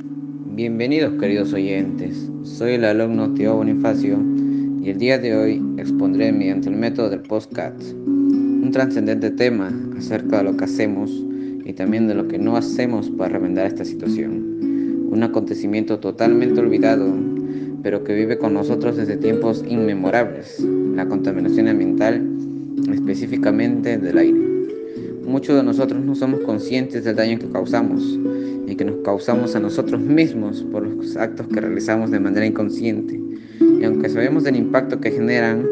Bienvenidos queridos oyentes, soy el alumno Tío Bonifacio y el día de hoy expondré mediante el método del postcat un trascendente tema acerca de lo que hacemos y también de lo que no hacemos para remendar esta situación. Un acontecimiento totalmente olvidado, pero que vive con nosotros desde tiempos inmemorables, la contaminación ambiental, específicamente del aire. Muchos de nosotros no somos conscientes del daño que causamos que nos causamos a nosotros mismos por los actos que realizamos de manera inconsciente. Y aunque sabemos del impacto que generan,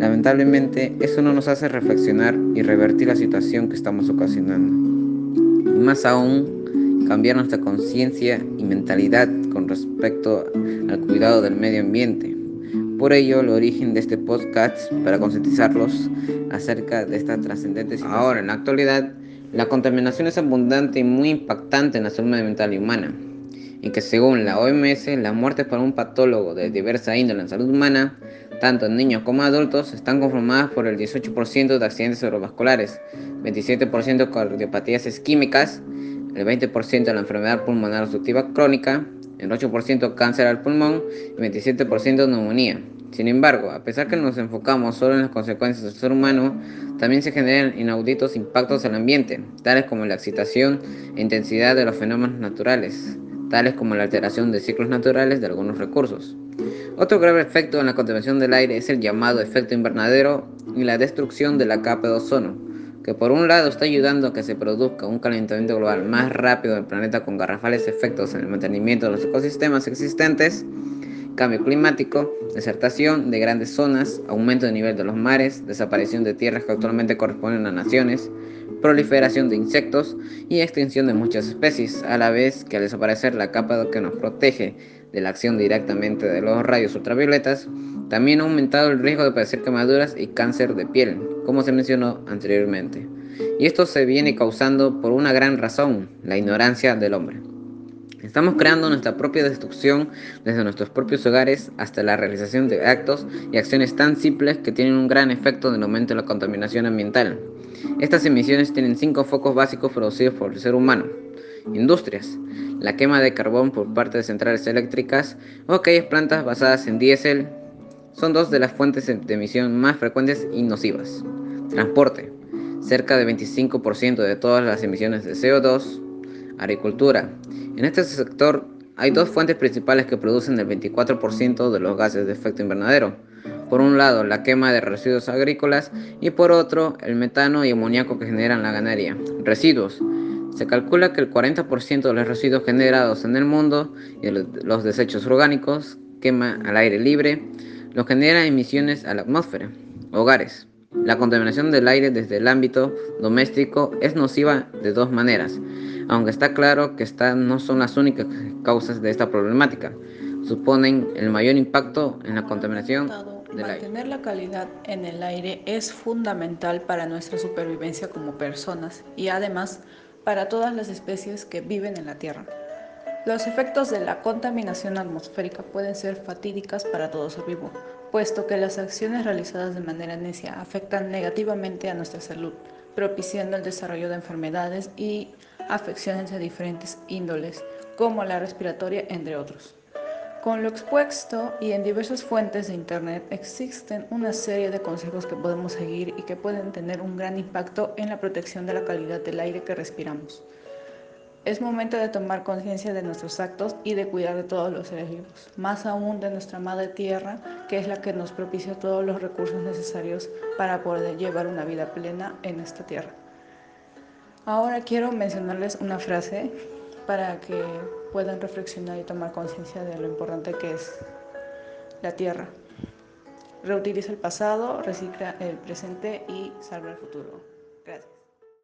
lamentablemente eso no nos hace reflexionar y revertir la situación que estamos ocasionando. Y más aún, cambiar nuestra conciencia y mentalidad con respecto al cuidado del medio ambiente. Por ello, el origen de este podcast para concientizarlos acerca de esta trascendente situación. Ahora, en la actualidad, la contaminación es abundante y muy impactante en la salud mental y humana, y que según la OMS, las muertes por un patólogo de diversa índole en salud humana, tanto en niños como adultos, están conformadas por el 18% de accidentes cerebrovasculares, 27% de cardiopatías isquémicas, el 20% de la enfermedad pulmonar obstructiva crónica, el 8% cáncer al pulmón y 27% neumonía. Sin embargo, a pesar que nos enfocamos solo en las consecuencias del ser humano, también se generan inauditos impactos al ambiente, tales como la excitación e intensidad de los fenómenos naturales, tales como la alteración de ciclos naturales de algunos recursos. Otro grave efecto en la contaminación del aire es el llamado efecto invernadero y la destrucción de la capa de ozono, que por un lado está ayudando a que se produzca un calentamiento global más rápido del planeta con garrafales efectos en el mantenimiento de los ecosistemas existentes, cambio climático, desertación de grandes zonas, aumento del nivel de los mares, desaparición de tierras que actualmente corresponden a naciones, proliferación de insectos y extinción de muchas especies, a la vez que al desaparecer la capa que nos protege de la acción directamente de los rayos ultravioletas, también ha aumentado el riesgo de padecer quemaduras y cáncer de piel, como se mencionó anteriormente. Y esto se viene causando por una gran razón, la ignorancia del hombre. Estamos creando nuestra propia destrucción desde nuestros propios hogares hasta la realización de actos y acciones tan simples que tienen un gran efecto en el aumento de la contaminación ambiental. Estas emisiones tienen cinco focos básicos producidos por el ser humano. Industrias. La quema de carbón por parte de centrales eléctricas o aquellas plantas basadas en diésel son dos de las fuentes de emisión más frecuentes y nocivas. Transporte. Cerca del 25% de todas las emisiones de CO2. Agricultura. En este sector hay dos fuentes principales que producen el 24% de los gases de efecto invernadero. Por un lado, la quema de residuos agrícolas y por otro, el metano y amoníaco que generan la ganadería. Residuos. Se calcula que el 40% de los residuos generados en el mundo y los desechos orgánicos quema al aire libre, los genera emisiones a la atmósfera. Hogares. La contaminación del aire desde el ámbito doméstico es nociva de dos maneras, aunque está claro que estas no son las únicas causas de esta problemática. Suponen el mayor impacto en la contaminación del aire. Mantener la calidad en el aire es fundamental para nuestra supervivencia como personas y además para todas las especies que viven en la Tierra. Los efectos de la contaminación atmosférica pueden ser fatídicas para todo ser vivo, puesto que las acciones realizadas de manera necia afectan negativamente a nuestra salud, propiciando el desarrollo de enfermedades y afecciones de diferentes índoles, como la respiratoria, entre otros. Con lo expuesto y en diversas fuentes de Internet existen una serie de consejos que podemos seguir y que pueden tener un gran impacto en la protección de la calidad del aire que respiramos. Es momento de tomar conciencia de nuestros actos y de cuidar de todos los seres vivos, más aún de nuestra madre tierra, que es la que nos propicia todos los recursos necesarios para poder llevar una vida plena en esta tierra. Ahora quiero mencionarles una frase para que puedan reflexionar y tomar conciencia de lo importante que es la tierra. Reutiliza el pasado, recicla el presente y salva el futuro. Gracias.